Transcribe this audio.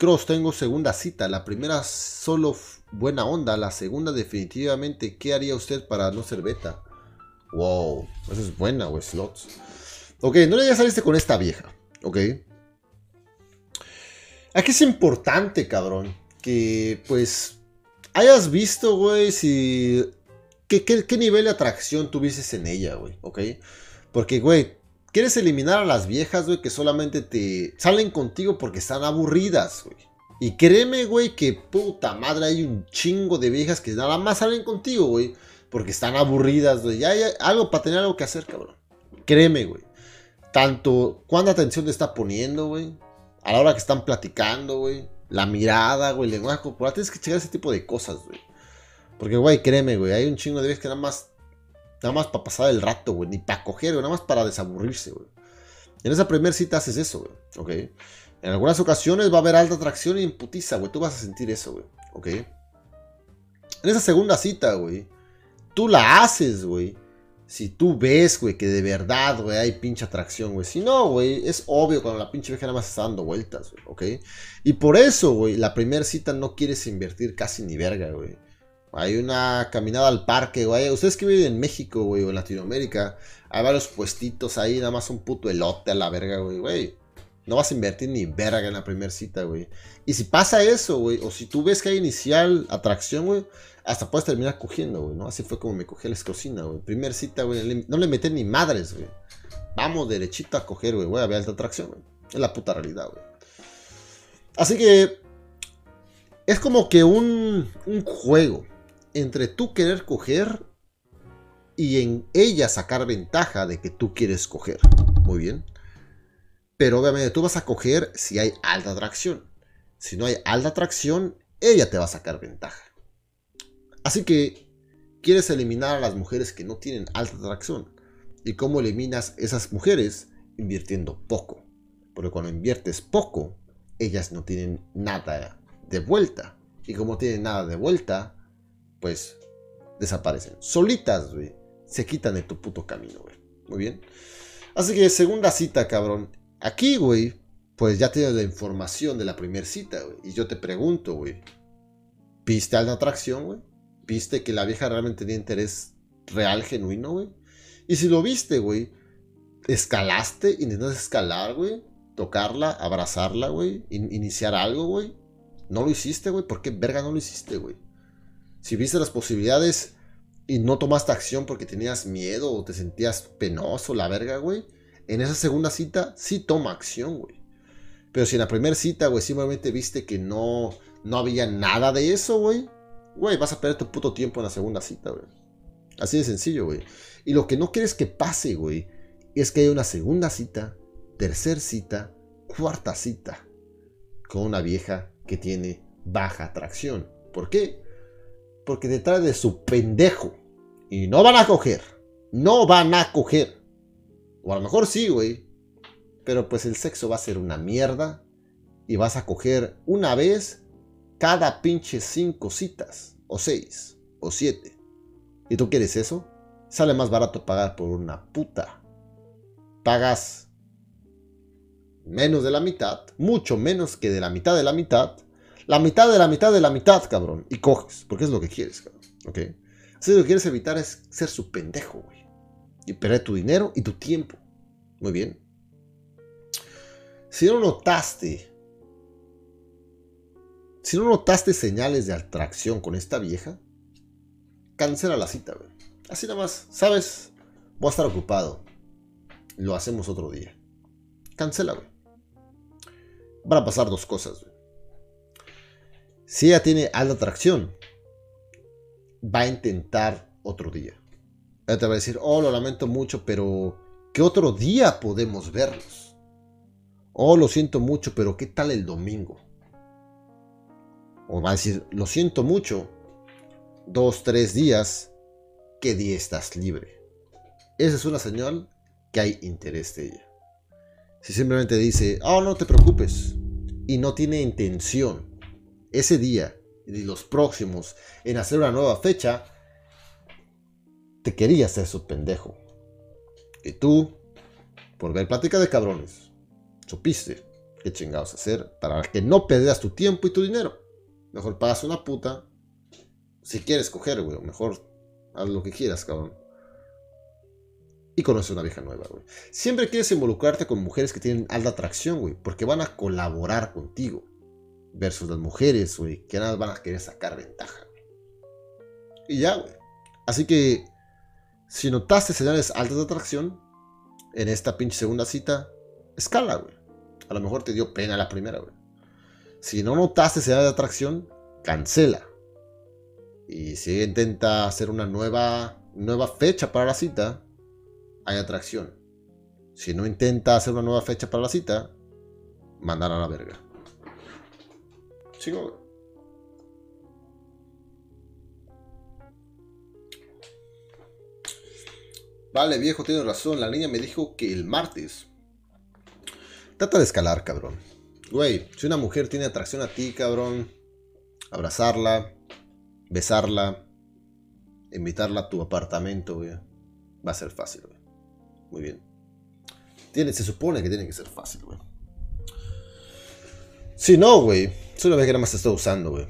Cross, tengo segunda cita. La primera solo buena onda. La segunda definitivamente. ¿Qué haría usted para no ser beta? Wow, esa es buena, güey, slots. Ok, no le ya saliste con esta vieja. Ok. Aquí es importante, cabrón, que pues hayas visto, güey, si... ¿Qué, qué, nivel de atracción tuvieses en ella, güey? ¿Ok? Porque, güey, quieres eliminar a las viejas, güey, que solamente te salen contigo porque están aburridas, güey. Y créeme, güey, que puta madre hay un chingo de viejas que nada más salen contigo, güey. Porque están aburridas, güey. Ya hay algo para tener algo que hacer, cabrón. Créeme, güey. Tanto cuánta atención te está poniendo, güey. A la hora que están platicando, güey. La mirada, güey. El lenguaje corporal. Tienes que checar ese tipo de cosas, güey. Porque, güey, créeme, güey. Hay un chingo de veces que nada más. Nada más para pasar el rato, güey. Ni para coger, güey. Nada más para desaburrirse, güey. En esa primera cita haces eso, güey. Ok. En algunas ocasiones va a haber alta atracción y imputiza, güey. Tú vas a sentir eso, güey. Ok. En esa segunda cita, güey. Tú la haces, güey si tú ves, güey, que de verdad, güey, hay pinche atracción, güey. Si no, güey, es obvio cuando la pinche vieja nada más está dando vueltas, güey, ¿ok? Y por eso, güey, la primera cita no quieres invertir casi ni verga, güey. Hay una caminada al parque, güey. Ustedes que viven en México, güey, o en Latinoamérica, hay varios puestitos ahí, nada más un puto elote a la verga, güey, güey. No vas a invertir ni verga en la primera cita, güey. Y si pasa eso, güey, o si tú ves que hay inicial atracción, güey, hasta puedes terminar cogiendo, güey, ¿no? Así fue como me cogí la escocina, güey. Primer cita, güey, no le metí ni madres, güey. Vamos derechito a coger, güey, voy a alta atracción, güey. Es la puta realidad, güey. Así que es como que un juego entre tú querer coger y en ella sacar ventaja de que tú quieres coger. Muy bien. Pero obviamente tú vas a coger si hay alta atracción. Si no hay alta atracción, ella te va a sacar ventaja. Así que quieres eliminar a las mujeres que no tienen alta atracción. ¿Y cómo eliminas esas mujeres? Invirtiendo poco. Porque cuando inviertes poco, ellas no tienen nada de vuelta. Y como tienen nada de vuelta, pues desaparecen. Solitas, güey. Se quitan de tu puto camino, güey. Muy bien. Así que segunda cita, cabrón. Aquí, güey, pues ya tienes la información de la primera cita, güey. Y yo te pregunto, güey. ¿Viste alta atracción, güey? viste que la vieja realmente tenía interés real, genuino, güey. Y si lo viste, güey, escalaste, intentaste escalar, güey, tocarla, abrazarla, güey, iniciar algo, güey. No lo hiciste, güey. ¿Por qué verga no lo hiciste, güey? Si viste las posibilidades y no tomaste acción porque tenías miedo o te sentías penoso, la verga, güey. En esa segunda cita, sí toma acción, güey. Pero si en la primera cita, güey, simplemente viste que no, no había nada de eso, güey güey, vas a perder tu puto tiempo en la segunda cita, güey. Así de sencillo, güey. Y lo que no quieres que pase, güey, es que haya una segunda cita, tercer cita, cuarta cita con una vieja que tiene baja atracción. ¿Por qué? Porque detrás de su pendejo. Y no van a coger. No van a coger. O a lo mejor sí, güey. Pero pues el sexo va a ser una mierda. Y vas a coger una vez cada pinche cinco citas, o seis, o siete. ¿Y tú quieres eso? Sale más barato pagar por una puta. Pagas menos de la mitad, mucho menos que de la mitad de la mitad, la mitad de la mitad de la mitad, cabrón, y coges, porque es lo que quieres, cabrón, ¿ok? Así lo que quieres evitar es ser su pendejo, güey, y perder tu dinero y tu tiempo. Muy bien. Si no notaste si no notaste señales de atracción con esta vieja, cancela la cita, güey. Así nada más, ¿sabes? Voy a estar ocupado. Lo hacemos otro día. Cancela, güey. Van a pasar dos cosas, güey. Si ella tiene alta atracción, va a intentar otro día. Ella te va a decir, oh, lo lamento mucho, pero ¿qué otro día podemos verlos? Oh, lo siento mucho, pero ¿qué tal el domingo? o va a decir, lo siento mucho, dos, tres días, ¿qué día estás libre? Esa es una señal que hay interés de ella. Si simplemente dice, oh, no te preocupes, y no tiene intención ese día y los próximos en hacer una nueva fecha, te quería hacer su pendejo. Y tú, por ver plática de cabrones, supiste qué chingados hacer para que no perdas tu tiempo y tu dinero. Mejor pagas una puta. Si quieres coger, güey, mejor haz lo que quieras, cabrón. Y conoce una vieja nueva, güey. Siempre quieres involucrarte con mujeres que tienen alta atracción, güey, porque van a colaborar contigo. Versus las mujeres, güey, que nada van a querer sacar ventaja. Y ya, güey. Así que, si notaste señales altas de atracción en esta pinche segunda cita, escala, güey. A lo mejor te dio pena la primera, güey. Si no notaste señales de atracción, cancela. Y si intenta hacer una nueva, nueva fecha para la cita, hay atracción. Si no intenta hacer una nueva fecha para la cita, mandar a la verga. Sigo. Vale, viejo, tienes razón. La niña me dijo que el martes. Trata de escalar, cabrón. Güey, si una mujer tiene atracción a ti, cabrón, abrazarla, besarla, invitarla a tu apartamento, güey, va a ser fácil, güey. Muy bien. Tiene, se supone que tiene que ser fácil, güey. Si no, güey, solo ve que nada más te está usando, güey.